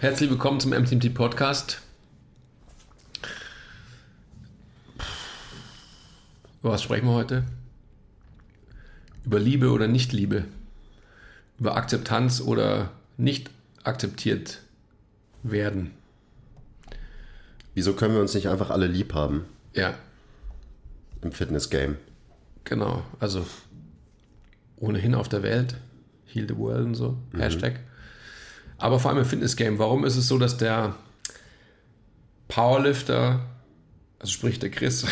Herzlich willkommen zum MTMT Podcast. Über was sprechen wir heute? Über Liebe oder Nicht-Liebe? Über Akzeptanz oder nicht akzeptiert werden? Wieso können wir uns nicht einfach alle lieb haben Ja, im Fitness-Game? genau. Also ohnehin auf der Welt. Heal the World und so. Hashtag. Aber vor allem im Fitness-Game. Warum ist es so, dass der Powerlifter, also sprich der Chris,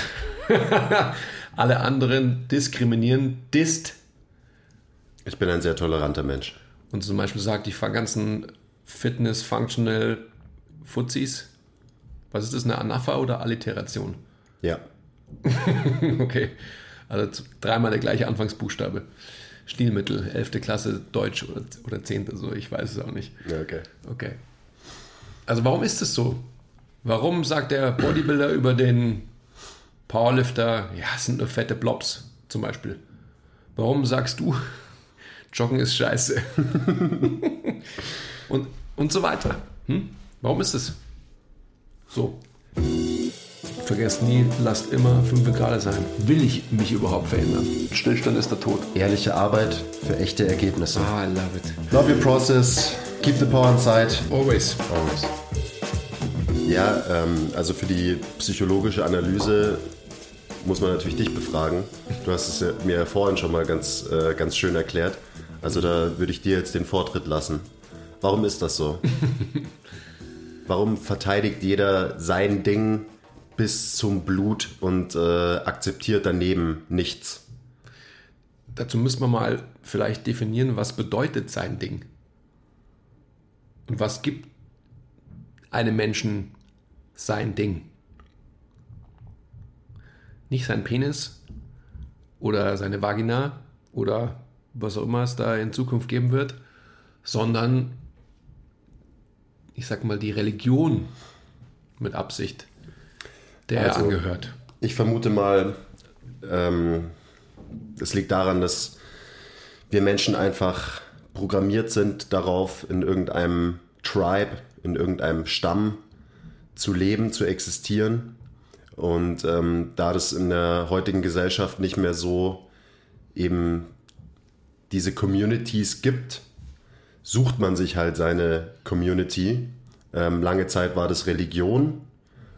alle anderen diskriminieren, disst Ich bin ein sehr toleranter Mensch. und zum Beispiel sagt, die ganzen Fitness, Functional Fuzis, was ist das, eine Anapha oder Alliteration? Ja. Okay, also dreimal der gleiche Anfangsbuchstabe. Stilmittel, 11. Klasse Deutsch oder, oder 10. so, ich weiß es auch nicht. Ja, okay. Okay. Also warum ist es so? Warum sagt der Bodybuilder über den Powerlifter, ja, es sind nur fette Blobs zum Beispiel? Warum sagst du, Joggen ist scheiße? und, und so weiter. Hm? Warum ist es so? Vergesst nie, lasst immer 5 Grad sein. Will ich mich überhaupt verändern? Stillstand ist der Tod. Ehrliche Arbeit für echte Ergebnisse. Ah, I love it. Love your process. Keep the power inside. Always. Always. Ja, ähm, also für die psychologische Analyse muss man natürlich dich befragen. Du hast es ja mir vorhin schon mal ganz, äh, ganz schön erklärt. Also da würde ich dir jetzt den Vortritt lassen. Warum ist das so? Warum verteidigt jeder sein Ding bis zum Blut und äh, akzeptiert daneben nichts? Dazu müssen wir mal vielleicht definieren, was bedeutet sein Ding. Und was gibt einem Menschen sein Ding? Nicht sein Penis oder seine Vagina oder was auch immer es da in Zukunft geben wird, sondern ich sag mal die Religion mit Absicht, der er Also- angehört. Ich vermute mal, ähm, es liegt daran, dass wir Menschen einfach programmiert sind darauf, in irgendeinem Tribe, in irgendeinem Stamm zu leben, zu existieren. Und ähm, da das in der heutigen Gesellschaft nicht mehr so eben diese Communities gibt, sucht man sich halt seine Community. Ähm, lange Zeit war das Religion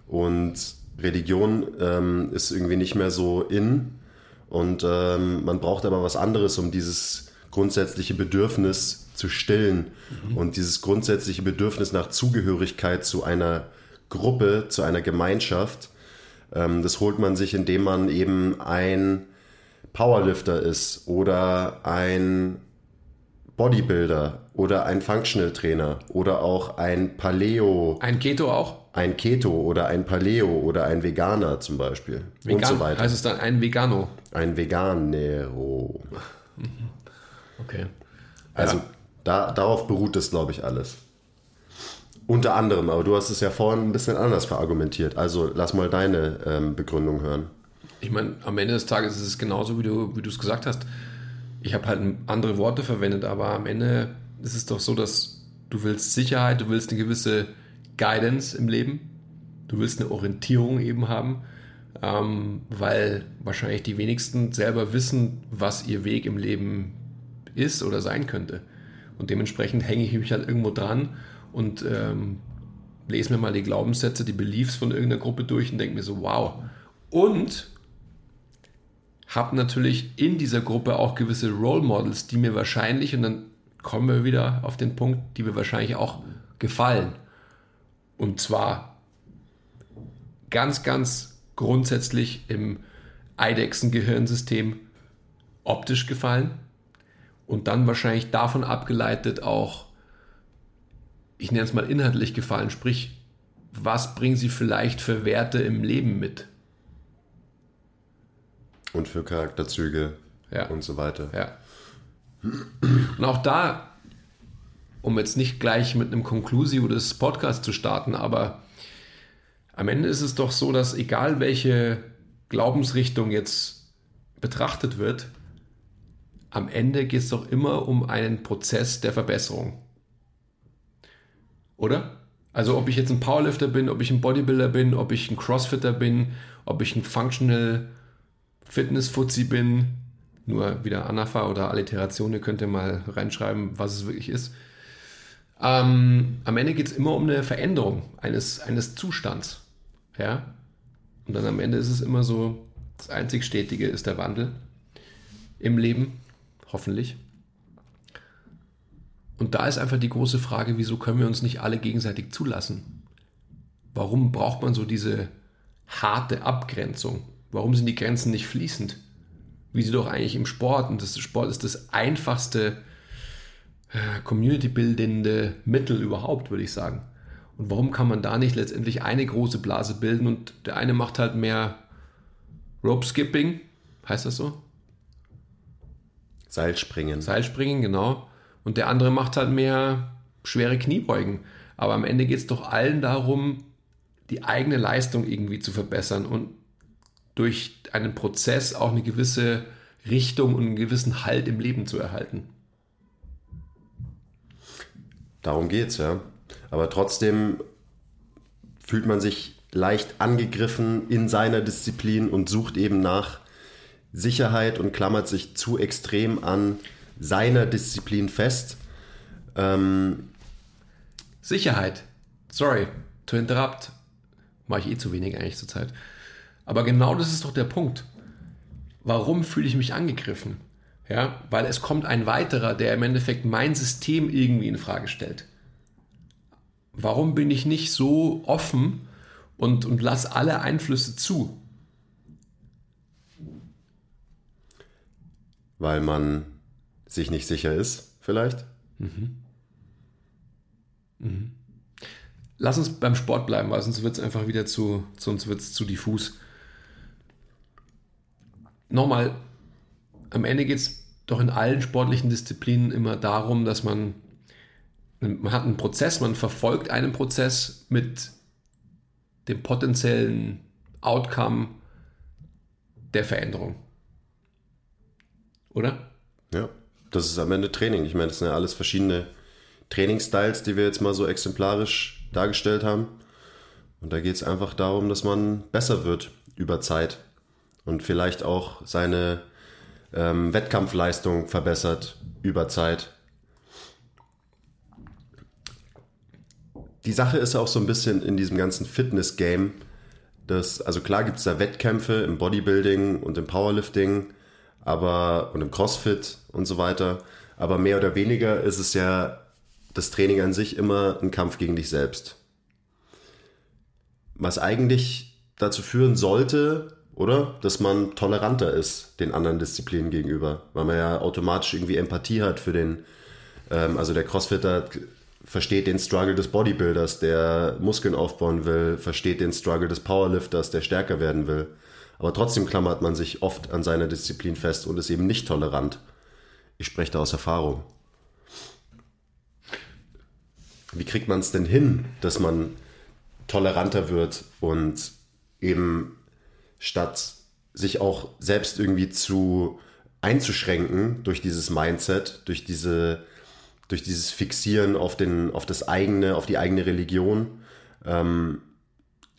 und Religion ähm, ist irgendwie nicht mehr so in und ähm, man braucht aber was anderes, um dieses grundsätzliche Bedürfnis zu stillen und dieses grundsätzliche Bedürfnis nach Zugehörigkeit zu einer Gruppe, zu einer Gemeinschaft. Ähm, das holt man sich, indem man eben ein Powerlifter ist oder ein Bodybuilder oder ein Functional Trainer oder auch ein Paleo, Ein Keto auch? Ein Keto oder ein Paleo oder ein Veganer zum Beispiel und Vegan, so weiter. Heißt es dann ein Vegano? Ein Veganero. Okay. Also Ja. da, darauf beruht das, glaube ich, alles. Unter anderem, aber du hast es ja vorhin ein bisschen anders verargumentiert. Also lass mal deine ähm, Begründung hören. Ich meine, am Ende des Tages ist es genauso, wie du wie du es gesagt hast. Ich habe halt andere Worte verwendet, aber am Ende ist es doch so, dass du willst Sicherheit, du willst eine gewisse Guidance im Leben, du willst eine Orientierung eben haben, ähm, weil wahrscheinlich die wenigsten selber wissen, was ihr Weg im Leben ist oder sein könnte. Und dementsprechend hänge ich mich halt irgendwo dran und ähm, lese mir mal die Glaubenssätze, die Beliefs von irgendeiner Gruppe durch und denke mir so, wow. Und habe natürlich in dieser Gruppe auch gewisse Role Models, die mir wahrscheinlich, und dann kommen wir wieder auf den Punkt, die mir wahrscheinlich auch gefallen. Und zwar ganz, ganz grundsätzlich im Eidechsen-Gehirnsystem optisch gefallen und dann wahrscheinlich davon abgeleitet auch, ich nenne es mal inhaltlich gefallen, sprich, was bringen sie vielleicht für Werte im Leben mit? Und für Charakterzüge Ja. und so weiter. Ja. Und auch da, um jetzt nicht gleich mit einem Conclusio des Podcasts zu starten, aber am Ende ist es doch so, dass egal welche Glaubensrichtung jetzt betrachtet wird, am Ende geht es doch immer um einen Prozess der Verbesserung. Oder? Also ob ich jetzt ein Powerlifter bin, ob ich ein Bodybuilder bin, ob ich ein Crossfitter bin, ob ich ein Functional Fitness Fuzzi bin, nur wieder Anafa oder Alliteration, ihr könnt ja mal reinschreiben, was es wirklich ist. Ähm, am Ende geht es immer um eine Veränderung eines, eines Zustands. Ja? Und dann am Ende ist es immer so, das einzig Stetige ist der Wandel im Leben, hoffentlich. Und da ist einfach die große Frage, wieso können wir uns nicht alle gegenseitig zulassen? Warum braucht man so diese harte Abgrenzung? Warum sind die Grenzen nicht fließend? Wie sie doch eigentlich im Sport, und das Sport ist das einfachste community-bildende Mittel überhaupt, würde ich sagen. Und warum kann man da nicht letztendlich eine große Blase bilden und der eine macht halt mehr Rope Skipping, heißt das so? Seilspringen. Seilspringen, genau. Und der andere macht halt mehr schwere Kniebeugen. Aber am Ende geht es doch allen darum, die eigene Leistung irgendwie zu verbessern und durch einen Prozess auch eine gewisse Richtung und einen gewissen Halt im Leben zu erhalten. Darum geht's, ja. Aber trotzdem fühlt man sich leicht angegriffen in seiner Disziplin und sucht eben nach Sicherheit und klammert sich zu extrem an seiner Disziplin fest. Ähm, Sicherheit. Sorry, to interrupt. Mache ich eh zu wenig eigentlich zurzeit. Aber genau das ist doch der Punkt. Warum fühle ich mich angegriffen? Ja, weil es kommt ein weiterer, der im Endeffekt mein System irgendwie in Frage stellt. Warum bin ich nicht so offen und, und lass alle Einflüsse zu? Weil man sich nicht sicher ist, vielleicht? Mhm. Mhm. Lass uns beim Sport bleiben, weil sonst wird es einfach wieder zu, sonst wird es zu diffus. Nochmal, am Ende geht es doch in allen sportlichen Disziplinen immer darum, dass man, man hat einen Prozess, man verfolgt einen Prozess mit dem potenziellen Outcome der Veränderung. Oder? Ja, das ist am Ende Training. Ich meine, das sind ja alles verschiedene Trainingsstyles, die wir jetzt mal so exemplarisch dargestellt haben. Und da geht es einfach darum, dass man besser wird über Zeit und vielleicht auch seine ähm, Wettkampfleistung verbessert über Zeit. Die Sache ist auch so ein bisschen in diesem ganzen Fitness-Game, dass, also klar gibt es da Wettkämpfe im Bodybuilding und im Powerlifting, aber und im CrossFit und so weiter, aber mehr oder weniger ist es ja das Training an sich immer ein Kampf gegen dich selbst. Was eigentlich dazu führen sollte, oder? Dass man toleranter ist den anderen Disziplinen gegenüber, weil man ja automatisch irgendwie Empathie hat für den, ähm, also der Crossfitter versteht den Struggle des Bodybuilders, der Muskeln aufbauen will, versteht den Struggle des Powerlifters, der stärker werden will. Aber trotzdem klammert man sich oft an seiner Disziplin fest und ist eben nicht tolerant. Ich spreche da aus Erfahrung. Wie kriegt man es denn hin, dass man toleranter wird und eben statt sich auch selbst irgendwie zu einzuschränken durch dieses Mindset, durch diese, durch dieses Fixieren auf den, auf das eigene, auf die eigene Religion, ähm,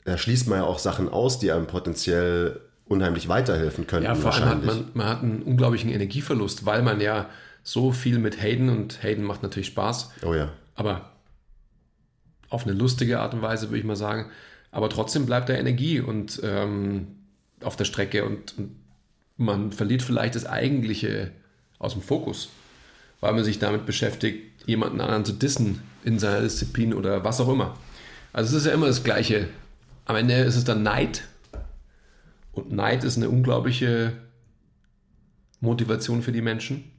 da schließt man ja auch Sachen aus, die einem potenziell unheimlich weiterhelfen könnten. Ja, vor allem hat man, man hat einen unglaublichen Energieverlust, weil man ja so viel mit Hayden und Hayden macht natürlich Spaß. Oh ja. Aber auf eine lustige Art und Weise, würde ich mal sagen. Aber trotzdem bleibt da Energie und ähm, auf der Strecke und, und man verliert vielleicht das Eigentliche aus dem Fokus, weil man sich damit beschäftigt, jemanden anderen zu dissen in seiner Disziplin oder was auch immer. Also es ist ja immer das Gleiche. Am Ende ist es dann Neid. Und Neid ist eine unglaubliche Motivation für die Menschen.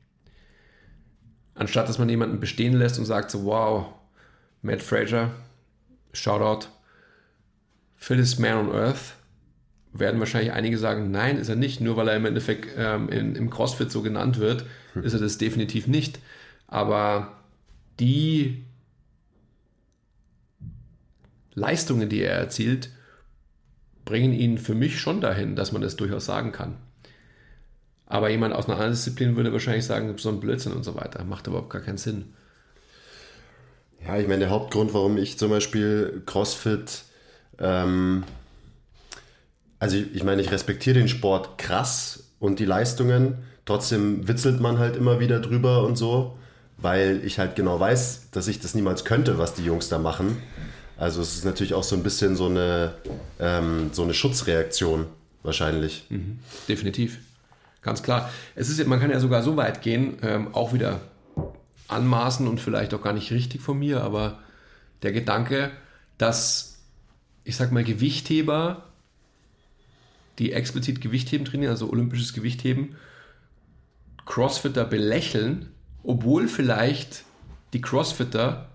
Anstatt dass man jemanden bestehen lässt und sagt so, wow, Matt Fraser, Shoutout, Phyllis Man on Earth, werden wahrscheinlich einige sagen, nein, ist er nicht, nur weil er im Endeffekt ähm, in, im CrossFit so genannt wird, hm. ist er das definitiv nicht. Aber die Leistungen, die er erzielt, bringen ihn für mich schon dahin, dass man das durchaus sagen kann. Aber jemand aus einer anderen Disziplin würde wahrscheinlich sagen, so ein Blödsinn und so weiter. Macht überhaupt gar keinen Sinn. Ja, ich meine, der Hauptgrund, warum ich zum Beispiel CrossFit, ähm, also ich, ich meine, ich respektiere den Sport krass und die Leistungen, trotzdem witzelt man halt immer wieder drüber und so, weil ich halt genau weiß, dass ich das niemals könnte, was die Jungs da machen. Also es ist natürlich auch so ein bisschen so eine, ähm, so eine Schutzreaktion wahrscheinlich. Mhm. Definitiv. Ganz klar. Es ist, man kann ja sogar so weit gehen, ähm, auch wieder anmaßen und vielleicht auch gar nicht richtig von mir, aber der Gedanke, dass, ich sag mal, Gewichtheber, die explizit Gewichtheben trainieren, also olympisches Gewichtheben, Crossfitter belächeln, obwohl vielleicht die Crossfitter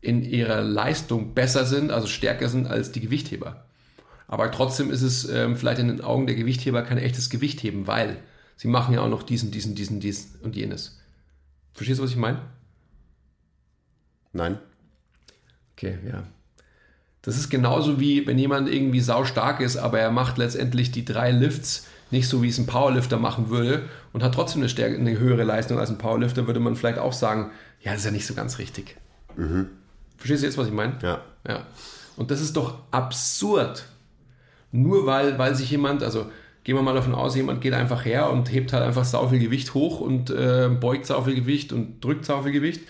in ihrer Leistung besser sind, also stärker sind als die Gewichtheber. Aber trotzdem ist es ähm, vielleicht in den Augen der Gewichtheber kein echtes Gewichtheben, weil sie machen ja auch noch diesen, diesen, diesen, diesen und jenes. Verstehst du, was ich meine? Nein. Okay, ja. Das ist genauso wie, wenn jemand irgendwie sau stark ist, aber er macht letztendlich die drei Lifts nicht so, wie es ein Powerlifter machen würde und hat trotzdem eine, stärke, eine höhere Leistung als ein Powerlifter, würde man vielleicht auch sagen, ja, das ist ja nicht so ganz richtig. Mhm. Verstehst du jetzt, was ich meine? Ja. ja. Und das ist doch absurd. Nur weil, weil sich jemand, also gehen wir mal davon aus, jemand geht einfach her und hebt halt einfach sau viel Gewicht hoch und äh, beugt sau viel Gewicht und drückt sau viel Gewicht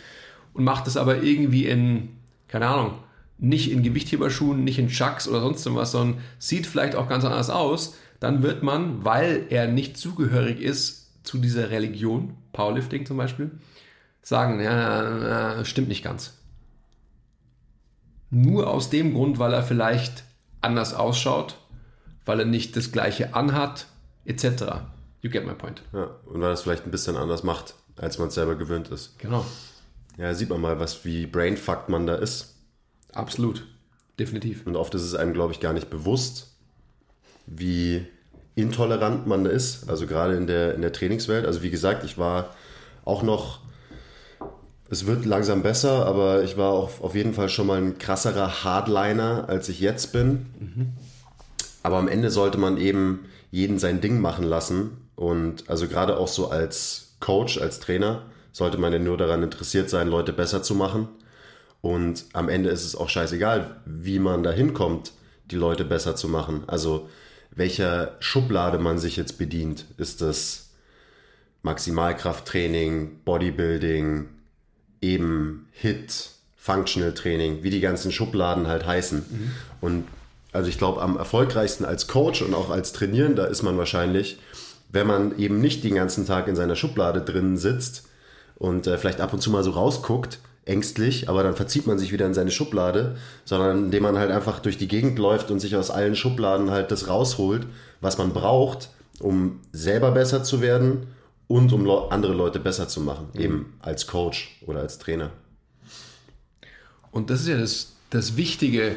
und macht es aber irgendwie in, keine Ahnung, nicht in Gewichtheberschuhen, nicht in Chucks oder sonst was, sondern sieht vielleicht auch ganz anders aus, dann wird man, weil er nicht zugehörig ist zu dieser Religion, Powerlifting zum Beispiel, sagen, ja, stimmt nicht ganz. Nur aus dem Grund, weil er vielleicht anders ausschaut, weil er nicht das gleiche anhat, etc. You get my point. Ja, und weil er es vielleicht ein bisschen anders macht, als man es selber gewöhnt ist. Genau. Ja, sieht man mal, was wie brainfucked man da ist. Absolut. Definitiv. Und oft ist es einem, glaube ich, gar nicht bewusst, wie intolerant man ist. Also gerade in der, in der Trainingswelt. Also wie gesagt, ich war auch noch es wird langsam besser, aber ich war auch auf jeden Fall schon mal ein krasserer Hardliner, als ich jetzt bin. Mhm. Aber am Ende sollte man eben jeden sein Ding machen lassen. Und also gerade auch so als Coach, als Trainer, sollte man ja nur daran interessiert sein, Leute besser zu machen. Und am Ende ist es auch scheißegal, wie man da hinkommt, die Leute besser zu machen. Also welcher Schublade man sich jetzt bedient. Ist das Maximalkrafttraining, Bodybuilding, eben Hit, Functional Training, wie die ganzen Schubladen halt heißen. Mhm. Und also ich glaube, am erfolgreichsten als Coach und auch als Trainierender ist man wahrscheinlich, wenn man eben nicht den ganzen Tag in seiner Schublade drin sitzt und äh, vielleicht ab und zu mal so rausguckt, ängstlich, aber dann verzieht man sich wieder in seine Schublade, sondern indem man halt einfach durch die Gegend läuft und sich aus allen Schubladen halt das rausholt, was man braucht, um selber besser zu werden und um andere Leute besser zu machen, mhm. eben als Coach oder als Trainer. Und das ist ja das, das Wichtige,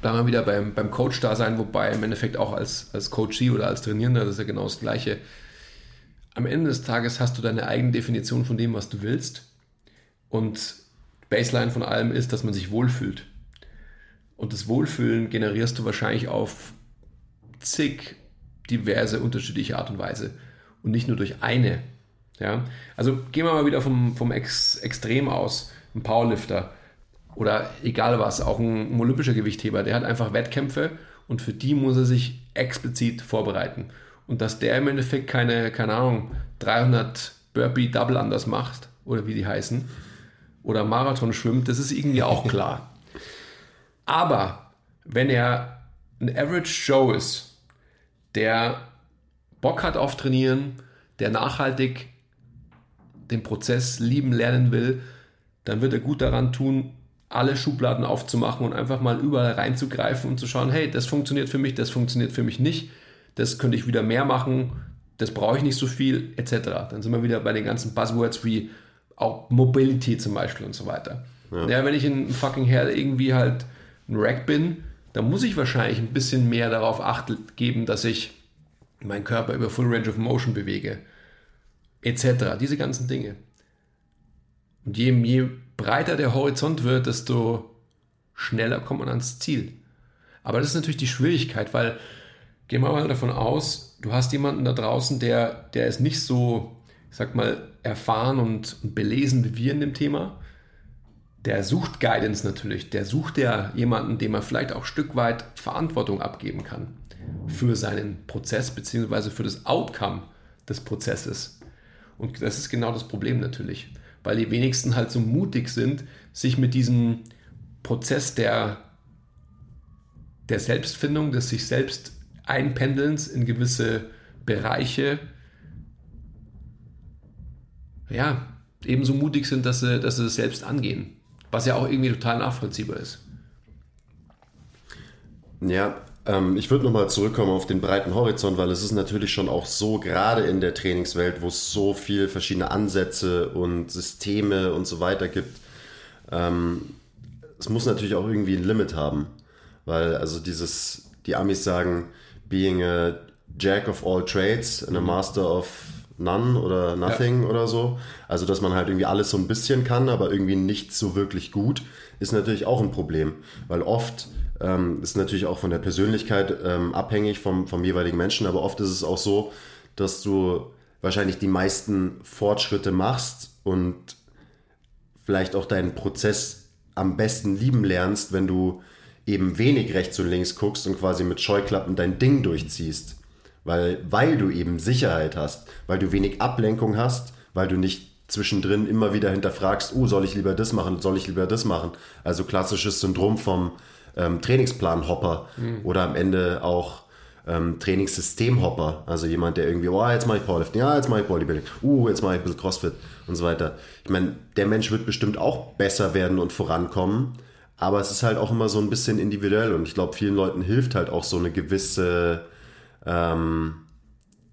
da mal wieder beim, beim Coach da sein, wobei im Endeffekt auch als, als Coachee oder als Trainierender, das ist ja genau das Gleiche. Am Ende des Tages hast du deine eigene Definition von dem, was du willst. Und Baseline von allem ist, dass man sich wohlfühlt. Und das Wohlfühlen generierst du wahrscheinlich auf zig diverse unterschiedliche Art und Weise und nicht nur durch eine. Ja? Also gehen wir mal wieder vom, vom Ex Extrem aus. Ein Powerlifter oder egal was, auch ein, ein olympischer Gewichtheber, der hat einfach Wettkämpfe und für die muss er sich explizit vorbereiten. Und dass der im Endeffekt keine, keine Ahnung, 300 Burpee Double anders macht oder wie die heißen oder Marathon schwimmt, das ist irgendwie auch klar. Aber wenn er ein Average Joe ist, der Bock hat auf Trainieren, der nachhaltig den Prozess lieben lernen will, dann wird er gut daran tun, alle Schubladen aufzumachen und einfach mal überall reinzugreifen und zu schauen, hey, das funktioniert für mich, das funktioniert für mich nicht, das könnte ich wieder mehr machen, das brauche ich nicht so viel, etc. Dann sind wir wieder bei den ganzen Buzzwords wie auch Mobility zum Beispiel und so weiter. Ja, ja wenn ich in fucking Hell irgendwie halt ein Rack bin, dann muss ich wahrscheinlich ein bisschen mehr darauf acht geben, dass ich meinen Körper über Full Range of Motion bewege, etc. Diese ganzen Dinge. Und je, je breiter der Horizont wird, desto schneller kommt man ans Ziel. Aber das ist natürlich die Schwierigkeit, weil gehen wir mal davon aus, du hast jemanden da draußen, der, der ist nicht so, ich sag mal, erfahren und, belesen wie wir in dem Thema. der sucht Guidance natürlich. Der sucht ja jemanden, dem er vielleicht auch ein Stück weit Verantwortung abgeben kann für seinen Prozess beziehungsweise für das Outcome des Prozesses. Und das ist genau das Problem natürlich, weil die wenigsten halt so mutig sind, sich mit diesem Prozess der, der Selbstfindung, des sich selbst Einpendelns in gewisse Bereiche, ja, ebenso mutig sind, dass sie, dass sie es selbst angehen. Was ja auch irgendwie total nachvollziehbar ist. Ja, ähm, ich würde nochmal zurückkommen auf den breiten Horizont, weil es ist natürlich schon auch so, gerade in der Trainingswelt, wo es so viele verschiedene Ansätze und Systeme und so weiter gibt. Ähm, es muss natürlich auch irgendwie ein Limit haben, weil also dieses, die Amis sagen, being a jack of all trades and a mhm. master of none oder nothing ja. oder so. Also, dass man halt irgendwie alles so ein bisschen kann, aber irgendwie nicht so wirklich gut, ist natürlich auch ein Problem, weil oft ähm, ist natürlich auch von der Persönlichkeit ähm, abhängig vom, vom jeweiligen Menschen, aber oft ist es auch so, dass du wahrscheinlich die meisten Fortschritte machst und vielleicht auch deinen Prozess am besten lieben lernst, wenn du eben wenig rechts und links guckst und quasi mit Scheuklappen dein Ding durchziehst. Weil, weil du eben Sicherheit hast, weil du wenig Ablenkung hast, weil du nicht zwischendrin immer wieder hinterfragst, oh, soll ich lieber das machen, soll ich lieber das machen? Also klassisches Syndrom vom ähm, Trainingsplan-Hopper mhm. oder am Ende auch ähm, Trainingssystem-Hopper. Also jemand, der irgendwie, oh, jetzt mache ich Powerlifting, ja, jetzt mache ich Bodybuilding, uh, jetzt mache ich ein bisschen Crossfit und so weiter. Ich meine, der Mensch wird bestimmt auch besser werden und vorankommen, aber es ist halt auch immer so ein bisschen individuell und ich glaube, vielen Leuten hilft halt auch so eine gewisse, ähm,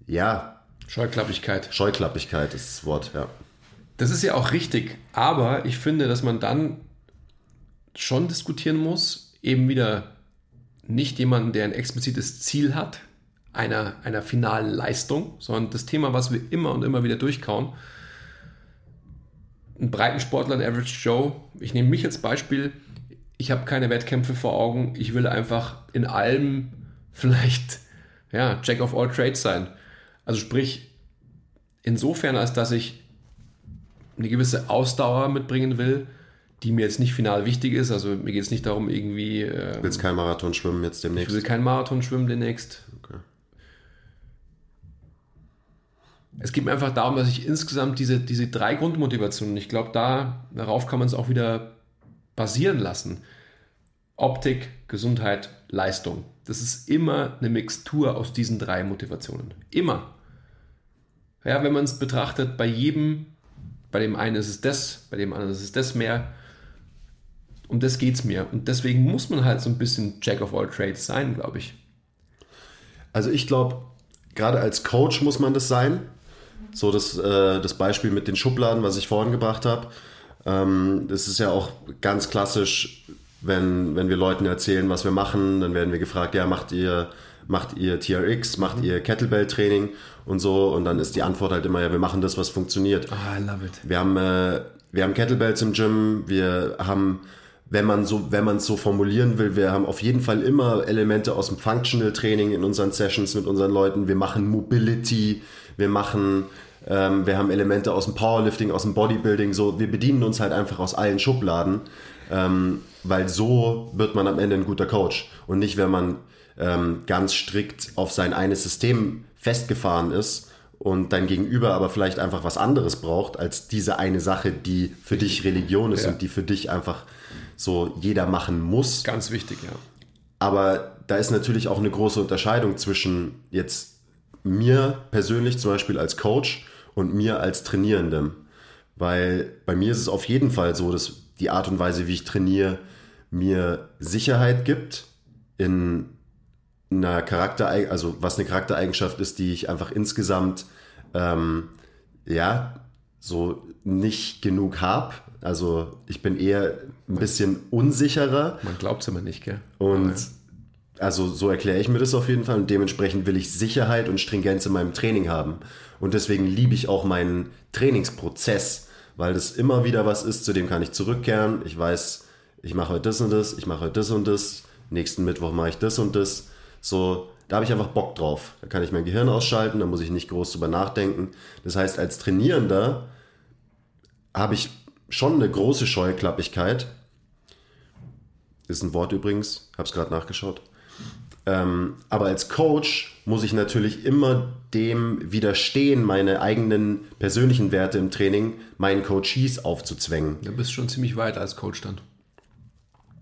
ja. Scheuklappigkeit. Scheuklappigkeit ist das Wort, ja. Das ist ja auch richtig, aber ich finde, dass man dann schon diskutieren muss, eben wieder nicht jemanden, der ein explizites Ziel hat, einer, einer finalen Leistung, sondern das Thema, was wir immer und immer wieder durchkauen. Ein Breitensportler, ein Average Joe, ich nehme mich als Beispiel, ich habe keine Wettkämpfe vor Augen, ich will einfach in allem vielleicht ja, Jack of all Trades sein. Also sprich, insofern, als dass ich eine gewisse Ausdauer mitbringen will, die mir jetzt nicht final wichtig ist. Also mir geht es nicht darum, irgendwie. Ähm, du willst kein Marathon schwimmen jetzt demnächst? Ich will kein Marathon schwimmen demnächst. Okay. Es geht mir einfach darum, dass ich insgesamt diese, diese drei Grundmotivationen, ich glaube, da, darauf kann man es auch wieder basieren lassen. Optik, Gesundheit, Leistung. Das ist immer eine Mixtur aus diesen drei Motivationen. Immer. Ja, wenn man es betrachtet, bei jedem, bei dem einen ist es das, bei dem anderen ist es das mehr. Um das geht es mir. Und deswegen muss man halt so ein bisschen Jack of all Trades sein, glaube ich. Also ich glaube, gerade als Coach muss man das sein. So das, äh, das Beispiel mit den Schubladen, was ich vorhin gebracht habe. Ähm, das ist ja auch ganz klassisch, wenn, wenn wir Leuten erzählen, was wir machen, dann werden wir gefragt, ja, macht ihr, macht ihr TRX, macht mhm. ihr Kettlebell-Training und so. Und dann ist die Antwort halt immer, ja, wir machen das, was funktioniert. Oh, I love it. Wir haben, äh, wir haben Kettlebells im Gym, wir haben wenn man so, wenn man es so formulieren will, wir haben auf jeden Fall immer Elemente aus dem Functional Training in unseren Sessions mit unseren Leuten. Wir machen Mobility, wir machen, ähm, wir haben Elemente aus dem Powerlifting, aus dem Bodybuilding. So, wir bedienen uns halt einfach aus allen Schubladen, ähm, weil so wird man am Ende ein guter Coach und nicht, wenn man ähm, ganz strikt auf sein eines System festgefahren ist und dein Gegenüber aber vielleicht einfach was anderes braucht als diese eine Sache, die für dich Religion ist ja. und die für dich einfach so jeder machen muss. Ganz wichtig, ja. Aber da ist natürlich auch eine große Unterscheidung zwischen jetzt mir persönlich zum Beispiel als Coach und mir als Trainierendem. Weil bei mir ist es auf jeden Fall so, dass die Art und Weise, wie ich trainiere, mir Sicherheit gibt in einer Charakter, also was eine Charaktereigenschaft ist, die ich einfach insgesamt ähm, ja so nicht genug habe also ich bin eher ein bisschen unsicherer. Man glaubt es immer nicht, gell? Und also so erkläre ich mir das auf jeden Fall und dementsprechend will ich Sicherheit und Stringenz in meinem Training haben. Und deswegen liebe ich auch meinen Trainingsprozess, weil das immer wieder was ist, zu dem kann ich zurückkehren. Ich weiß, ich mache heute das und das, ich mache heute das und das, nächsten Mittwoch mache ich das und das. So, da habe ich einfach Bock drauf. Da kann ich mein Gehirn ausschalten, da muss ich nicht groß drüber nachdenken. Das heißt, als Trainierender habe ich schon eine große Scheuklappigkeit. Ist ein Wort übrigens, habe es gerade nachgeschaut. Ähm, aber als Coach muss ich natürlich immer dem widerstehen, meine eigenen persönlichen Werte im Training meinen Coaches aufzuzwängen. Du bist schon ziemlich weit als Coach dann.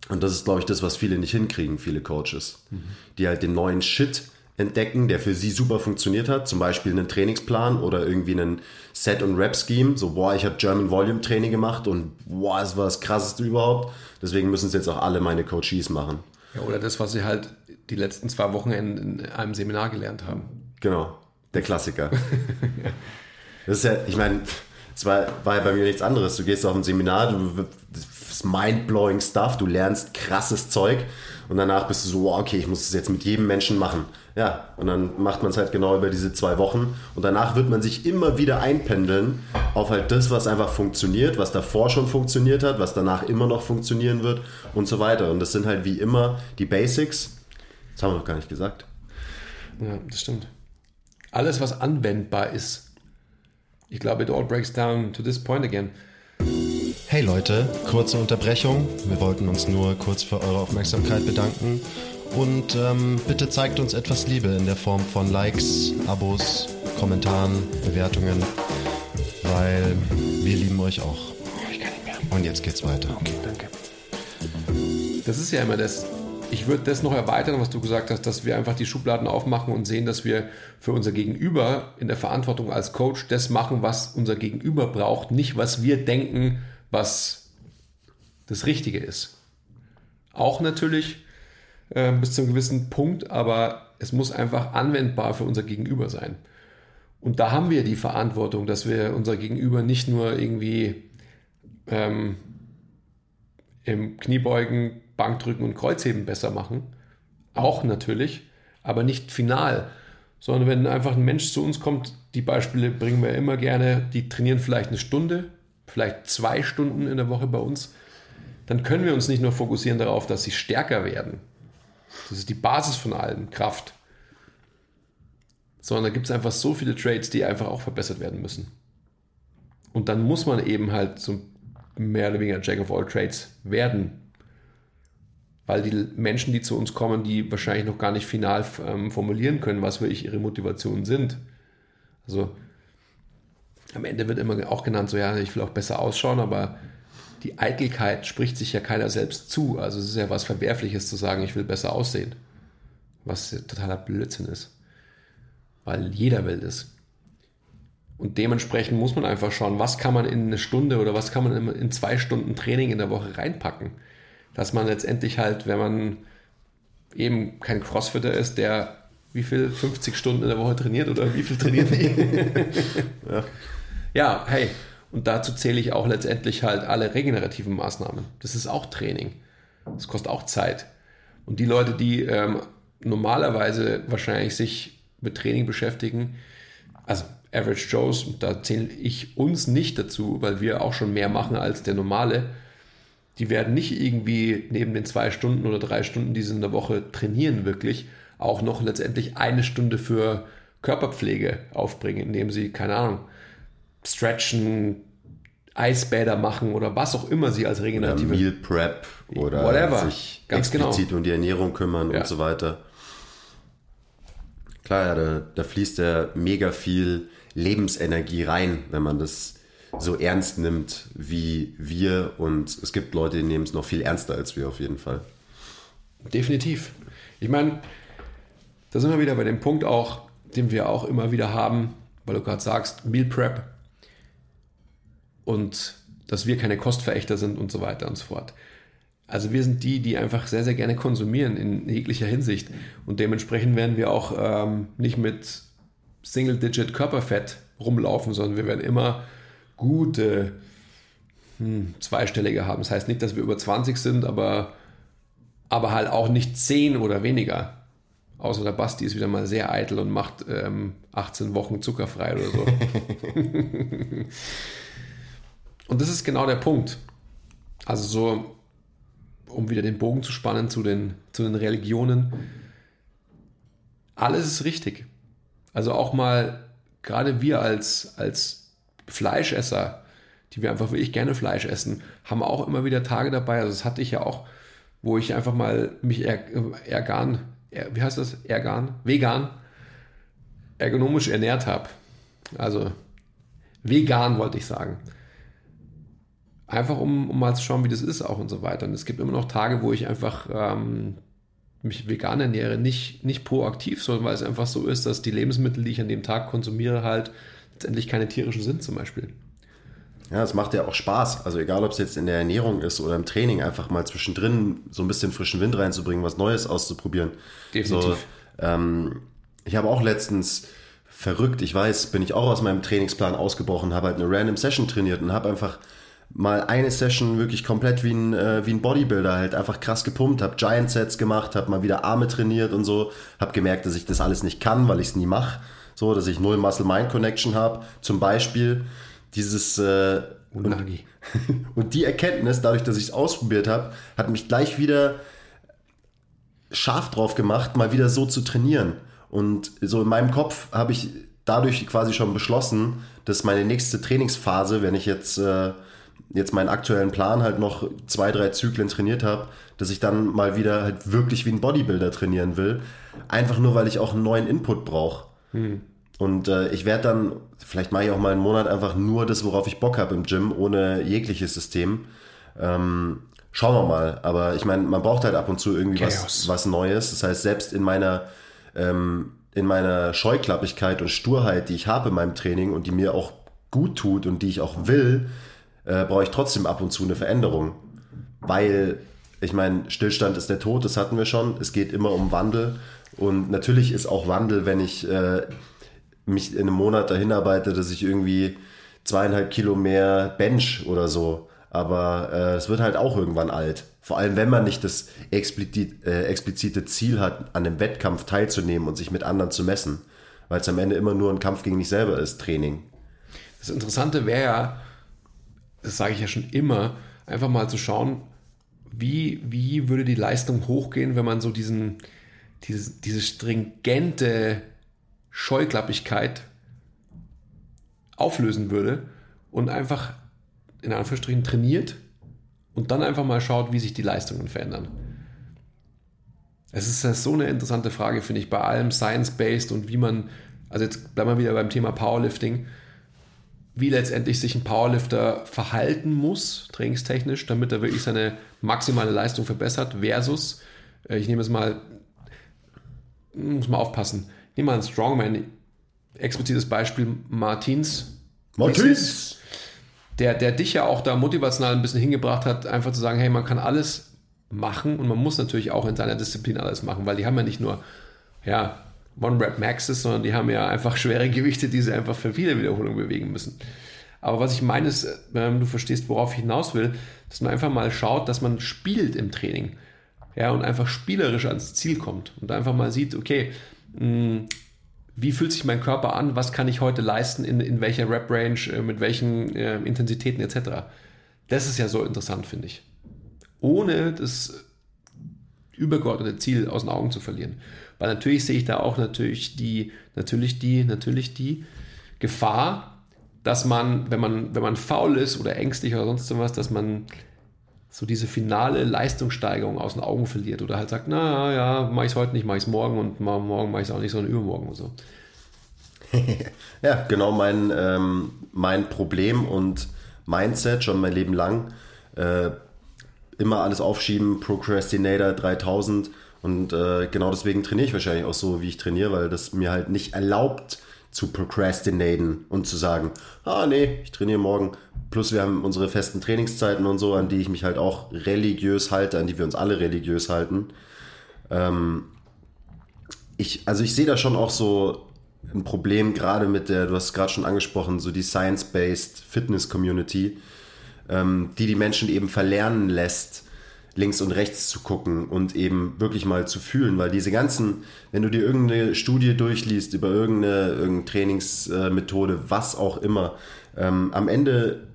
Und das ist, glaube ich, das, was viele nicht hinkriegen, viele Coaches. Mhm. Die halt den neuen Shit entdecken, der für sie super funktioniert hat. Zum Beispiel einen Trainingsplan oder irgendwie einen Set- und Rap-Scheme. So, boah, ich habe German Volume Training gemacht und boah, es war das krasseste überhaupt. Deswegen müssen es jetzt auch alle meine Coaches machen. Ja, oder das, was sie halt die letzten zwei Wochen in, in einem Seminar gelernt haben. Genau, der Klassiker. das ist ja, ich meine, es war, war ja bei mir nichts anderes. Du gehst auf ein Seminar, du das mind-blowing Stuff, du lernst krasses Zeug und danach bist du so, okay, ich muss es jetzt mit jedem Menschen machen. Ja, und dann macht man es halt genau über diese zwei Wochen und danach wird man sich immer wieder einpendeln auf halt das, was einfach funktioniert, was davor schon funktioniert hat, was danach immer noch funktionieren wird und so weiter. Und das sind halt wie immer die Basics. Das haben wir noch gar nicht gesagt. Ja, das stimmt. Alles, was anwendbar ist. Ich glaube, it all breaks down to this point again. Hey Leute, kurze Unterbrechung. Wir wollten uns nur kurz für eure Aufmerksamkeit bedanken. Und ähm, bitte zeigt uns etwas Liebe in der Form von Likes, Abos, Kommentaren, Bewertungen, weil wir lieben euch auch. Oh, ich kann nicht mehr. Und jetzt geht's weiter. Okay, danke. Das ist ja immer das. Ich würde das noch erweitern, was du gesagt hast, dass wir einfach die Schubladen aufmachen und sehen, dass wir für unser Gegenüber in der Verantwortung als Coach das machen, was unser Gegenüber braucht, nicht was wir denken, was das Richtige ist. Auch natürlich äh, bis zu einem gewissen Punkt, aber es muss einfach anwendbar für unser Gegenüber sein. Und da haben wir die Verantwortung, dass wir unser Gegenüber nicht nur irgendwie ähm, im Kniebeugen, Bankdrücken und Kreuzheben besser machen, auch natürlich, aber nicht final, sondern wenn einfach ein Mensch zu uns kommt, die Beispiele bringen wir immer gerne, die trainieren vielleicht eine Stunde, vielleicht zwei Stunden in der Woche bei uns, dann können wir uns nicht nur fokussieren darauf, dass sie stärker werden. Das ist die Basis von allen, Kraft. Sondern da gibt es einfach so viele Trades, die einfach auch verbessert werden müssen. Und dann muss man eben halt so mehr oder weniger Jack of all Trades werden. Weil die Menschen, die zu uns kommen, die wahrscheinlich noch gar nicht final ähm, formulieren können, was wirklich ihre Motivationen sind. Also am Ende wird immer auch genannt, so ja, ich will auch besser ausschauen, aber die Eitelkeit spricht sich ja keiner selbst zu. Also es ist ja was Verwerfliches zu sagen, ich will besser aussehen. Was totaler Blödsinn ist. Weil jeder will das. Und dementsprechend muss man einfach schauen, was kann man in eine Stunde oder was kann man in zwei Stunden Training in der Woche reinpacken. Dass man letztendlich halt, wenn man eben kein Crossfitter ist, der wie viel 50 Stunden in der Woche trainiert oder wie viel trainiert ja ja, hey, und dazu zähle ich auch letztendlich halt alle regenerativen Maßnahmen. Das ist auch Training. Das kostet auch Zeit. Und die Leute, die ähm, normalerweise wahrscheinlich sich mit Training beschäftigen, also Average Joes, da zähle ich uns nicht dazu, weil wir auch schon mehr machen als der normale, die werden nicht irgendwie neben den zwei Stunden oder drei Stunden, die sie in der Woche trainieren, wirklich auch noch letztendlich eine Stunde für Körperpflege aufbringen, indem sie, keine Ahnung, stretchen, Eisbäder machen oder was auch immer sie als regenerative. Oder Meal Prep oder whatever. sich Ganz genau. explizit genau. um die Ernährung kümmern ja. und so weiter. Klar, ja, da, da fließt ja mega viel Lebensenergie rein, wenn man das so ernst nimmt wie wir. Und es gibt Leute, die nehmen es noch viel ernster als wir auf jeden Fall. Definitiv. Ich meine, da sind wir wieder bei dem Punkt auch, den wir auch immer wieder haben, weil du gerade sagst, Meal Prep und dass wir keine Kostverächter sind und so weiter und so fort. Also wir sind die, die einfach sehr, sehr gerne konsumieren in jeglicher Hinsicht. Und dementsprechend werden wir auch ähm, nicht mit Single-Digit Körperfett rumlaufen, sondern wir werden immer gute hm, zweistellige haben. Das heißt nicht, dass wir über 20 sind, aber, aber halt auch nicht 10 oder weniger. Außer der Basti ist wieder mal sehr eitel und macht ähm, 18 Wochen zuckerfrei oder so. Und das ist genau der Punkt. Also so, um wieder den Bogen zu spannen zu den, zu den Religionen. Alles ist richtig. Also auch mal, gerade wir als, als Fleischesser, die wir einfach wirklich gerne Fleisch essen, haben auch immer wieder Tage dabei. Also das hatte ich ja auch, wo ich einfach mal mich er, ergan, er, wie heißt das? Ergan? Vegan, ergonomisch ernährt habe. Also vegan wollte ich sagen. Einfach um, um mal zu schauen, wie das ist auch und so weiter. Und es gibt immer noch Tage, wo ich einfach ähm, mich vegan ernähre, nicht, nicht proaktiv, sondern weil es einfach so ist, dass die Lebensmittel, die ich an dem Tag konsumiere, halt letztendlich keine tierischen sind zum Beispiel. Ja, es macht ja auch Spaß. Also egal, ob es jetzt in der Ernährung ist oder im Training, einfach mal zwischendrin so ein bisschen frischen Wind reinzubringen, was Neues auszuprobieren. Definitiv. So, ähm, ich habe auch letztens verrückt, ich weiß, bin ich auch aus meinem Trainingsplan ausgebrochen, habe halt eine random Session trainiert und habe einfach mal eine Session wirklich komplett wie ein, äh, wie ein Bodybuilder halt einfach krass gepumpt, habe Giant Sets gemacht, habe mal wieder Arme trainiert und so, habe gemerkt, dass ich das alles nicht kann, weil ich es nie mache, so, dass ich null Muscle-Mind-Connection habe. Zum Beispiel dieses äh, und, und die Erkenntnis, dadurch, dass ich es ausprobiert habe, hat mich gleich wieder scharf drauf gemacht, mal wieder so zu trainieren. Und so in meinem Kopf habe ich dadurch quasi schon beschlossen, dass meine nächste Trainingsphase, wenn ich jetzt, äh, jetzt meinen aktuellen Plan halt noch zwei, drei Zyklen trainiert habe, dass ich dann mal wieder halt wirklich wie ein Bodybuilder trainieren will. Einfach nur, weil ich auch einen neuen Input brauche. Hm. Und äh, ich werde dann, vielleicht mache ich auch mal einen Monat einfach nur das, worauf ich Bock habe im Gym, ohne jegliches System. Ähm, schauen wir mal. Aber ich meine, man braucht halt ab und zu irgendwie was, was Neues. Das heißt, selbst in meiner, ähm, in meiner Scheuklappigkeit und Sturheit, die ich habe in meinem Training und die mir auch gut tut und die ich auch will, äh, brauche ich trotzdem ab und zu eine Veränderung. Weil, ich meine, Stillstand ist der Tod, das hatten wir schon. Es geht immer um Wandel. Und natürlich ist auch Wandel, wenn ich äh, mich in einem Monat dahin arbeite, dass ich irgendwie zweieinhalb Kilo mehr bench oder so. Aber äh, es wird halt auch irgendwann alt. Vor allem, wenn man nicht das explizit, äh, explizite Ziel hat, an einem Wettkampf teilzunehmen und sich mit anderen zu messen. Weil es am Ende immer nur ein Kampf gegen dich selber ist, Training. Das Interessante wäre ja, das sage ich ja schon immer, einfach mal zu schauen, wie, wie würde die Leistung hochgehen, wenn man so diesen, dieses, diese stringente Scheuklappigkeit auflösen würde und einfach in Anführungsstrichen trainiert und dann einfach mal schaut, wie sich die Leistungen verändern. Es ist so eine interessante Frage, finde ich, bei allem Science-Based und wie man, also jetzt bleiben wir wieder beim Thema Powerlifting, wie letztendlich sich ein Powerlifter verhalten muss, trainingstechnisch, damit er wirklich seine maximale Leistung verbessert, versus, äh, ich nehme es mal, muss man aufpassen, Nimm mal einen Strongman, explizites Beispiel Martins. Martins! Der, der dich ja auch da motivational ein bisschen hingebracht hat, einfach zu sagen, hey, man kann alles machen und man muss natürlich auch in seiner Disziplin alles machen, weil die haben ja nicht nur, ja, One-Rap-Maxes, sondern die haben ja einfach schwere Gewichte, die sie einfach für viele Wiederholungen bewegen müssen. Aber was ich meine ist, ähm, du verstehst, worauf ich hinaus will, dass man einfach mal schaut, dass man spielt im Training. Ja, und einfach spielerisch ans Ziel kommt und einfach mal sieht, okay, hm, wie fühlt sich mein Körper an, was kann ich heute leisten, in, in welcher Rep-Range, äh, mit welchen äh, Intensitäten etc. Das ist ja so interessant, finde ich. Ohne das übergeordnete Ziel aus den Augen zu verlieren. Weil natürlich sehe ich da auch natürlich die, natürlich die, natürlich die Gefahr, dass man, wenn man, wenn man faul ist oder ängstlich oder sonst was, dass man so diese finale Leistungssteigerung aus den Augen verliert oder halt sagt, na ja, mache ich es heute nicht, mache ich es morgen und morgen mache ich es auch nicht, sondern übermorgen und so. ja, genau mein, ähm, mein Problem und Mindset schon mein Leben lang. Äh, immer alles aufschieben, Procrastinator 3000 und äh, genau deswegen trainiere ich wahrscheinlich auch so, wie ich trainiere, weil das mir halt nicht erlaubt, zu procrastinaten und zu sagen, ah nee, ich trainiere morgen. Plus wir haben unsere festen Trainingszeiten und so, an die ich mich halt auch religiös halte, an die wir uns alle religiös halten. Ähm, ich, also ich sehe da schon auch so ein Problem, gerade mit der, du hast es gerade schon angesprochen, so die Science-Based Fitness Community, ähm, die die Menschen eben verlernen lässt, links und rechts zu gucken und eben wirklich mal zu fühlen, weil diese ganzen, wenn du dir irgendeine Studie durchliest über irgendeine, irgendeine Trainingsmethode, was auch immer, ähm, am Ende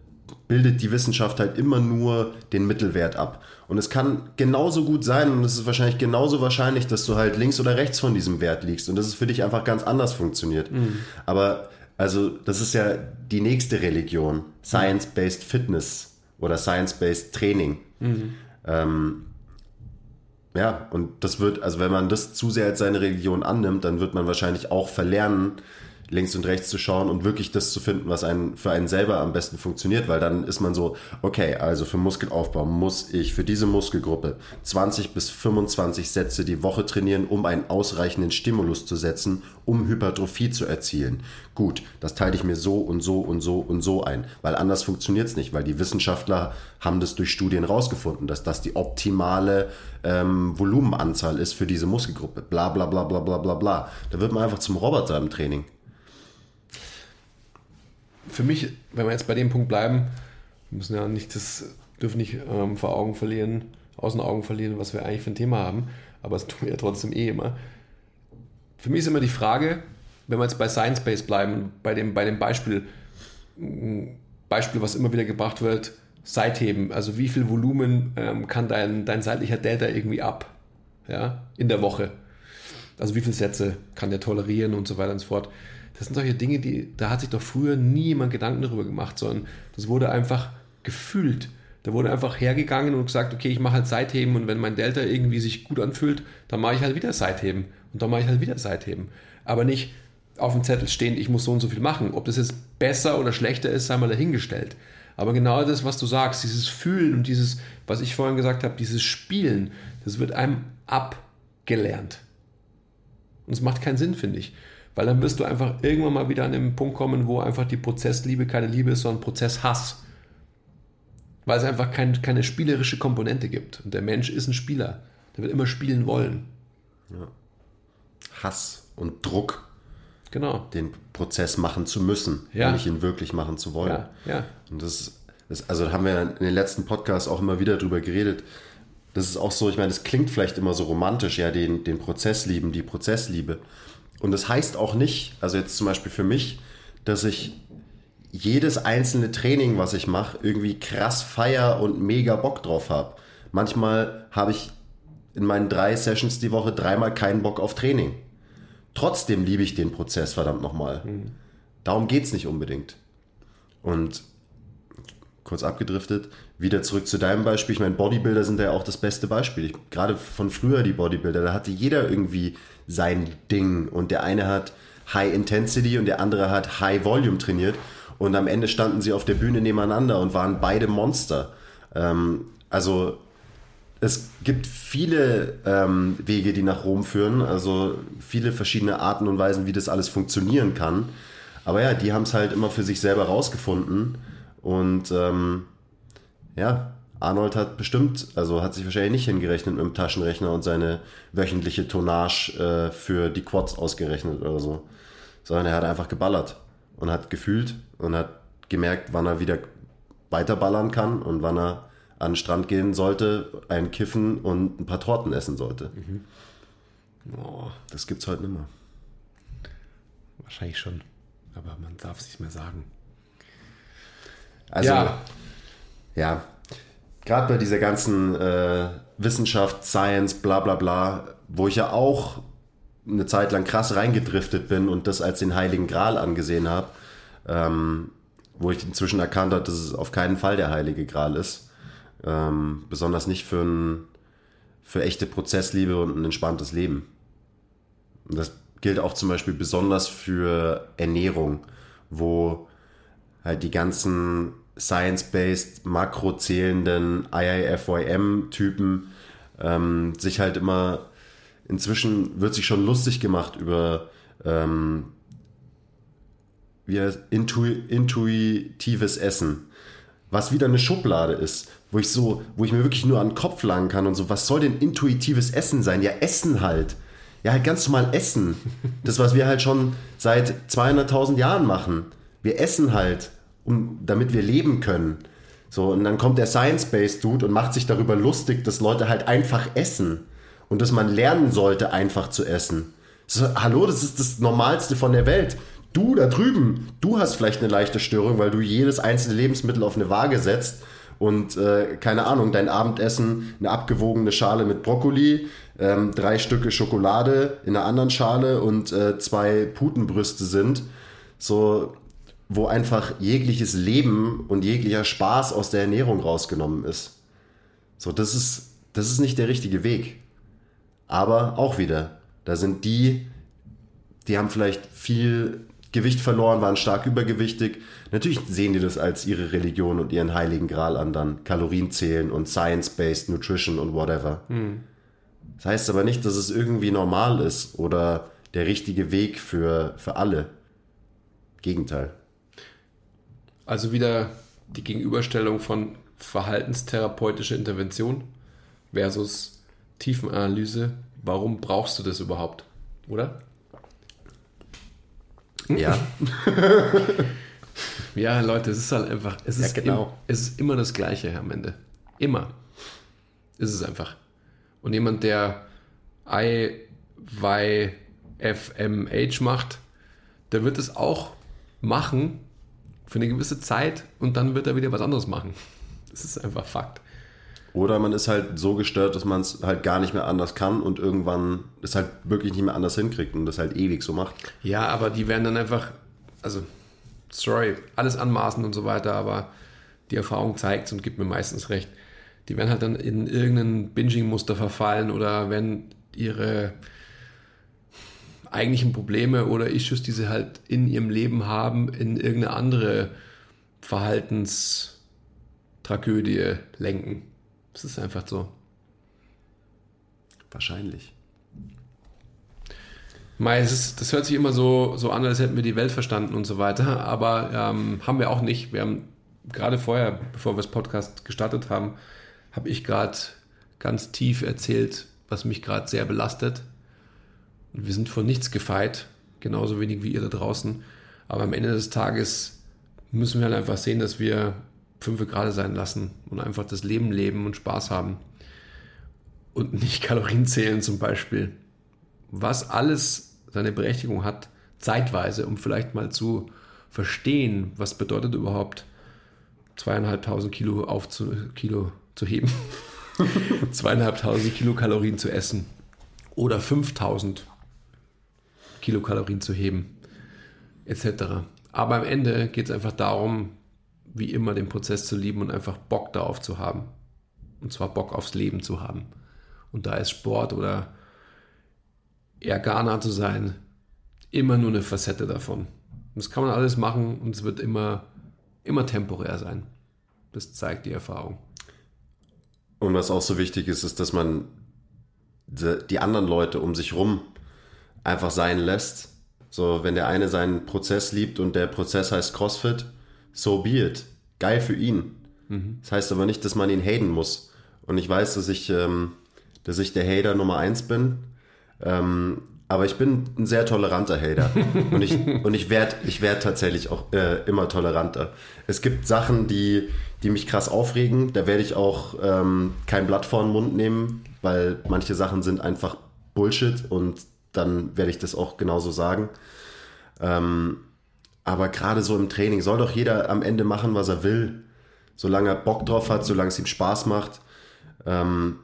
bildet die Wissenschaft halt immer nur den Mittelwert ab. Und es kann genauso gut sein und es ist wahrscheinlich genauso wahrscheinlich, dass du halt links oder rechts von diesem Wert liegst und dass es für dich einfach ganz anders funktioniert. Mhm. Aber Also das ist ja die nächste Religion, Science-Based Fitness oder Science-Based Training. Ähm, ja, und das wird, also wenn man das zu sehr als seine Religion annimmt, dann wird man wahrscheinlich auch verlernen, links und rechts zu schauen und wirklich das zu finden, was einen, für einen selber am besten funktioniert, weil dann ist man so, okay, also für Muskelaufbau muss ich für diese Muskelgruppe 20 bis 25 Sätze die Woche trainieren, um einen ausreichenden Stimulus zu setzen, um Hypertrophie zu erzielen. Gut, das teile ich mir so und so und so und so ein, weil anders funktioniert es nicht, weil die Wissenschaftler haben das durch Studien rausgefunden, dass das die optimale ähm, Volumenanzahl ist für diese Muskelgruppe. Bla bla bla bla bla bla bla. Da wird man einfach zum Roboter im Training. Für mich, wenn wir jetzt bei dem Punkt bleiben, wir müssen ja nicht das, dürfen nicht ähm, vor Augen verlieren, aus den Augen verlieren, was wir eigentlich für ein Thema haben, aber das tun wir ja trotzdem eh immer. Für mich ist immer die Frage, wenn wir jetzt bei Science Base bleiben, bei dem, bei dem Beispiel, Beispiel, was immer wieder gebracht wird, Seitheben, also wie viel Volumen ähm, kann dein, dein seitlicher Delta irgendwie ab ja, in der Woche? Also wie viele Sätze kann der tolerieren und so weiter und so fort. Das sind solche Dinge, die, da hat sich doch früher nie jemand Gedanken darüber gemacht, sondern das wurde einfach gefühlt. Da wurde einfach hergegangen und gesagt, okay, ich mache halt Seitheben und wenn mein Delta irgendwie sich gut anfühlt, dann mache ich halt wieder Seitheben und dann mache ich halt wieder Seitheben. Aber nicht auf dem Zettel stehen, ich muss so und so viel machen. Ob das jetzt besser oder schlechter ist, sei mal dahingestellt. Aber genau das, was du sagst, dieses Fühlen und dieses, was ich vorhin gesagt habe, dieses Spielen, das wird einem abgelernt. Und es macht keinen Sinn, finde ich. Weil dann wirst du einfach irgendwann mal wieder an den Punkt kommen, wo einfach die Prozessliebe keine Liebe ist, sondern Prozesshass. Weil es einfach kein, keine spielerische Komponente gibt. Und der Mensch ist ein Spieler. Der will immer spielen wollen. Ja. Hass und Druck, Genau. den Prozess machen zu müssen, Ja. nicht ihn wirklich machen zu wollen. Ja, ja. Und das, das, also haben wir in den letzten Podcasts auch immer wieder drüber geredet. Das ist auch so, ich meine, das klingt vielleicht immer so romantisch, ja, den, den Prozess lieben, die Prozessliebe. Und das heißt auch nicht, also jetzt zum Beispiel für mich, dass ich jedes einzelne Training, was ich mache, irgendwie krass feier und mega Bock drauf habe. Manchmal habe ich in meinen drei Sessions die Woche dreimal keinen Bock auf Training. Trotzdem liebe ich den Prozess, verdammt nochmal. Darum geht es nicht unbedingt. Und kurz abgedriftet, wieder zurück zu deinem Beispiel. Ich meine, Bodybuilder sind ja auch das beste Beispiel. Ich, gerade von früher die Bodybuilder, da hatte jeder irgendwie sein Ding. Und der eine hat High Intensity und der andere hat High Volume trainiert. Und am Ende standen sie auf der Bühne nebeneinander und waren beide Monster. Ähm, also es gibt viele ähm, Wege, die nach Rom führen, also viele verschiedene Arten und Weisen, wie das alles funktionieren kann. Aber ja, die haben es halt immer für sich selber rausgefunden. Und ähm, ja, Arnold hat bestimmt, also hat sich wahrscheinlich nicht hingerechnet mit dem Taschenrechner und seine wöchentliche Tonnage äh, für die Quads ausgerechnet oder so. Sondern er hat einfach geballert und hat gefühlt und hat gemerkt, wann er wieder weiterballern kann und wann er an den Strand gehen sollte, ein Kiffen und ein paar Torten essen sollte. Oh, Das gibt's heute nicht mehr. wahrscheinlich schon. Aber man darf es nicht mehr sagen. Also, ja, ja, gerade bei dieser ganzen äh, Wissenschaft, Science, bla bla bla, wo ich ja auch eine Zeit lang krass reingedriftet bin und das als den Heiligen Gral angesehen habe, ähm, wo ich inzwischen erkannt habe, dass es auf keinen Fall der Heilige Gral ist. Ähm, besonders nicht für, ein, für echte Prozessliebe und ein entspanntes Leben. Und das gilt auch zum Beispiel besonders für Ernährung, wo halt die ganzen science-based, makrozählenden IIFYM-Typen ähm, sich halt immer, inzwischen wird sich schon lustig gemacht über ähm, wie heißt, intu intuitives Essen, was wieder eine Schublade ist, wo ich so, wo ich mir wirklich nur an den Kopf langen kann und so, was soll denn intuitives Essen sein? Ja, Essen halt. Ja, halt ganz normal essen. Das, was wir halt schon seit 200.000 Jahren machen. Wir essen halt, um, damit wir leben können. So, und dann kommt der Science-Based Dude und macht sich darüber lustig, dass Leute halt einfach essen. Und dass man lernen sollte, einfach zu essen. So, hallo, das ist das Normalste von der Welt. Du da drüben, du hast vielleicht eine leichte Störung, weil du jedes einzelne Lebensmittel auf eine Waage setzt und äh, keine Ahnung, dein Abendessen eine abgewogene Schale mit Brokkoli, ähm, drei Stücke Schokolade in einer anderen Schale und äh, zwei Putenbrüste sind. so, wo einfach jegliches Leben und jeglicher Spaß aus der Ernährung rausgenommen ist. So, das ist, das ist nicht der richtige Weg. Aber auch wieder, da sind die, die haben vielleicht viel Gewicht verloren, waren stark übergewichtig. Natürlich sehen die das als ihre Religion und ihren heiligen Gral an, dann Kalorien zählen und Science-Based Nutrition und whatever. Mhm. Das heißt aber nicht, dass es irgendwie normal ist oder der richtige Weg für, für alle. Gegenteil. Also wieder die Gegenüberstellung von verhaltenstherapeutischer Intervention versus Tiefenanalyse. Warum brauchst du das überhaupt? Oder? Ja. ja, Leute, es ist halt einfach, es, ja, ist genau. im, es ist immer das Gleiche am Ende. Immer. Ist es einfach. Und jemand, der IYFMH macht, der wird es auch machen für eine gewisse Zeit und dann wird er wieder was anderes machen. Das ist einfach Fakt. Oder man ist halt so gestört, dass man es halt gar nicht mehr anders kann und irgendwann es halt wirklich nicht mehr anders hinkriegt und das halt ewig so macht. Ja, aber die werden dann einfach, also, sorry, alles anmaßen und so weiter, aber die Erfahrung zeigt und gibt mir meistens recht. Die werden halt dann in irgendein Binging-Muster verfallen oder wenn ihre eigentlichen Probleme oder Issues, die sie halt in ihrem Leben haben, in irgendeine andere Verhaltenstragödie lenken. Es ist einfach so. Wahrscheinlich. Mei, ist, das hört sich immer so, so an, als hätten wir die Welt verstanden und so weiter, aber ähm, haben wir auch nicht. Wir haben gerade vorher, bevor wir das Podcast gestartet haben, habe ich gerade ganz tief erzählt, was mich gerade sehr belastet. Wir sind von nichts gefeit, genauso wenig wie ihr da draußen. Aber am Ende des Tages müssen wir halt einfach sehen, dass wir fünf gerade sein lassen und einfach das Leben leben und Spaß haben. Und nicht Kalorien zählen zum Beispiel. Was alles seine Berechtigung hat, zeitweise, um vielleicht mal zu verstehen, was bedeutet überhaupt zweieinhalbtausend Kilo, aufzu, Kilo zu heben, zweieinhalbtausend Kilokalorien zu essen oder 5000 Kilokalorien zu heben, etc. Aber am Ende geht es einfach darum, wie immer den Prozess zu lieben und einfach Bock darauf zu haben. Und zwar Bock aufs Leben zu haben. Und da ist Sport oder Ghana zu sein immer nur eine Facette davon. Das kann man alles machen und es wird immer, immer temporär sein. Das zeigt die Erfahrung. Und was auch so wichtig ist, ist, dass man die anderen Leute um sich rum einfach sein lässt. So, wenn der eine seinen Prozess liebt und der Prozess heißt CrossFit, so be it. Geil für ihn. Mhm. Das heißt aber nicht, dass man ihn haten muss. Und ich weiß, dass ich, ähm, dass ich der Hater Nummer eins bin. Ähm, aber ich bin ein sehr toleranter Hater. und ich, und ich werde ich werd tatsächlich auch äh, immer toleranter. Es gibt Sachen, die, die mich krass aufregen. Da werde ich auch ähm, kein Blatt vor den Mund nehmen, weil manche Sachen sind einfach Bullshit und dann werde ich das auch genauso sagen. Ähm, aber gerade so im Training soll doch jeder am Ende machen, was er will. Solange er Bock drauf hat, solange es ihm Spaß macht. Ähm,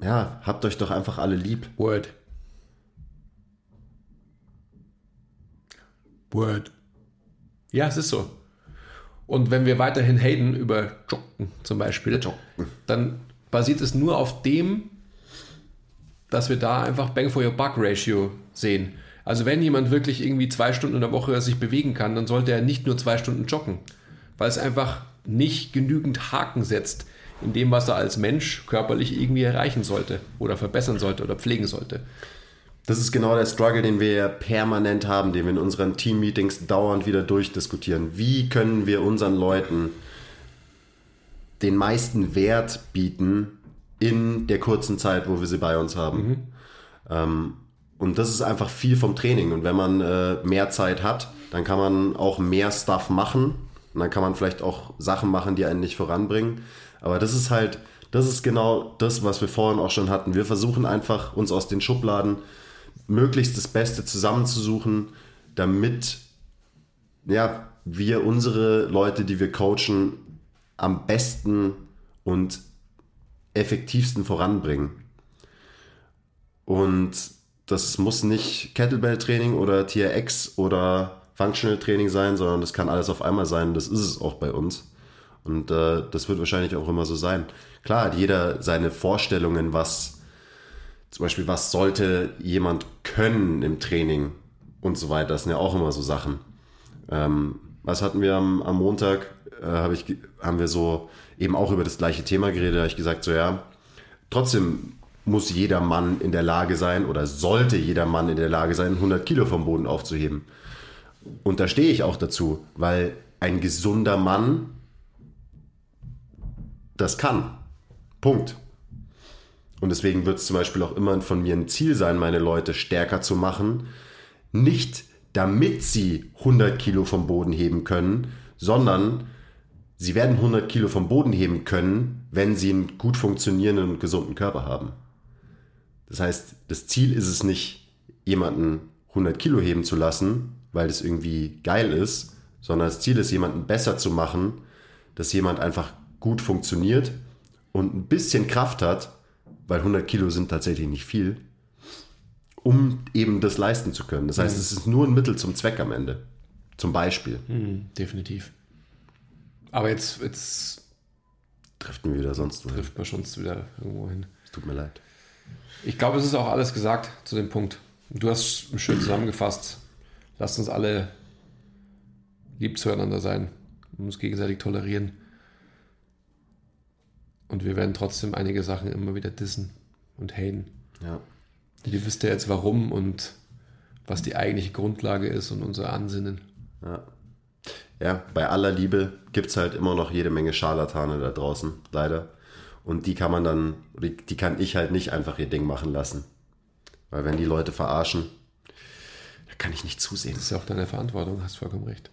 ja, habt euch doch einfach alle lieb. Word. Word. Ja, es ist so. Und wenn wir weiterhin haten über Joggen zum Beispiel, Joggen. dann basiert es nur auf dem, dass wir da einfach Bang for Your Buck Ratio sehen. Also wenn jemand wirklich irgendwie zwei Stunden in der Woche sich bewegen kann, dann sollte er nicht nur zwei Stunden joggen, weil es einfach nicht genügend Haken setzt in dem, was er als Mensch körperlich irgendwie erreichen sollte oder verbessern sollte oder pflegen sollte. Das ist genau der Struggle, den wir permanent haben, den wir in unseren Team-Meetings dauernd wieder durchdiskutieren. Wie können wir unseren Leuten den meisten Wert bieten in der kurzen Zeit, wo wir sie bei uns haben? Mhm. Ähm, und das ist einfach viel vom Training. Und wenn man äh, mehr Zeit hat, dann kann man auch mehr Stuff machen. Und dann kann man vielleicht auch Sachen machen, die einen nicht voranbringen. Aber das ist halt, das ist genau das, was wir vorhin auch schon hatten. Wir versuchen einfach, uns aus den Schubladen möglichst das Beste zusammenzusuchen, damit ja, wir unsere Leute, die wir coachen, am besten und effektivsten voranbringen. Und das muss nicht Kettlebell-Training oder TRX oder Functional Training sein, sondern das kann alles auf einmal sein. Das ist es auch bei uns. Und äh, das wird wahrscheinlich auch immer so sein. Klar hat jeder seine Vorstellungen, was zum Beispiel, was sollte jemand können im Training und so weiter. Das sind ja auch immer so Sachen. Ähm, was hatten wir am, am Montag? Äh, hab ich, haben wir so eben auch über das gleiche Thema geredet. Da habe ich gesagt, so ja, trotzdem muss jeder Mann in der Lage sein oder sollte jeder Mann in der Lage sein, 100 Kilo vom Boden aufzuheben. Und da stehe ich auch dazu, weil ein gesunder Mann das kann. Punkt. Und deswegen wird es zum Beispiel auch immer von mir ein Ziel sein, meine Leute stärker zu machen. Nicht damit sie 100 Kilo vom Boden heben können, sondern sie werden 100 Kilo vom Boden heben können, wenn sie einen gut funktionierenden und gesunden Körper haben. Das heißt, das Ziel ist es nicht, jemanden 100 Kilo heben zu lassen, weil das irgendwie geil ist, sondern das Ziel ist, jemanden besser zu machen, dass jemand einfach gut funktioniert und ein bisschen Kraft hat, weil 100 Kilo sind tatsächlich nicht viel, um eben das leisten zu können. Das heißt, mhm. es ist nur ein Mittel zum Zweck am Ende. Zum Beispiel. Mhm, definitiv. Aber jetzt, jetzt driften wir wieder sonst wohin. Trifft man schon wieder irgendwo hin. Es tut mir leid. Ich glaube, es ist auch alles gesagt zu dem Punkt. Du hast schön zusammengefasst. Lasst uns alle lieb zueinander sein und uns gegenseitig tolerieren. Und wir werden trotzdem einige Sachen immer wieder dissen und haten. Ja. Und ihr wisst ja jetzt warum und was die eigentliche Grundlage ist und unser Ansinnen. Ja. Ja, bei aller Liebe gibt es halt immer noch jede Menge Scharlatane da draußen, leider. Und die kann man dann, die kann ich halt nicht einfach ihr Ding machen lassen. Weil wenn die Leute verarschen, da kann ich nicht zusehen. Das ist ja auch deine Verantwortung, hast vollkommen recht.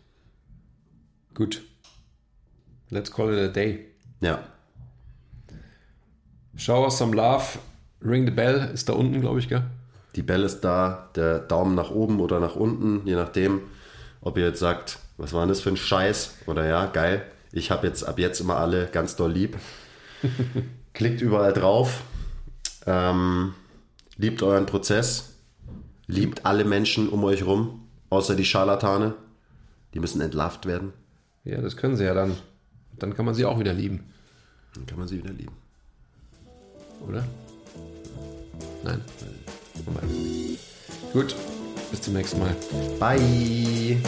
Gut. Let's call it a day. Ja. Show us some love. Ring the bell ist da unten, glaube ich, gell? Die Bell ist da, der Daumen nach oben oder nach unten, je nachdem, ob ihr jetzt sagt, was war denn das für ein Scheiß? Oder ja, geil. Ich habe jetzt ab jetzt immer alle ganz doll lieb. Klickt überall drauf. Ähm, liebt euren Prozess. Liebt alle Menschen um euch rum, außer die Scharlatane. Die müssen entlarvt werden. Ja, das können sie ja dann. Dann kann man sie auch wieder lieben. Dann kann man sie wieder lieben. Oder? Nein. Gut, bis zum nächsten Mal. Bye.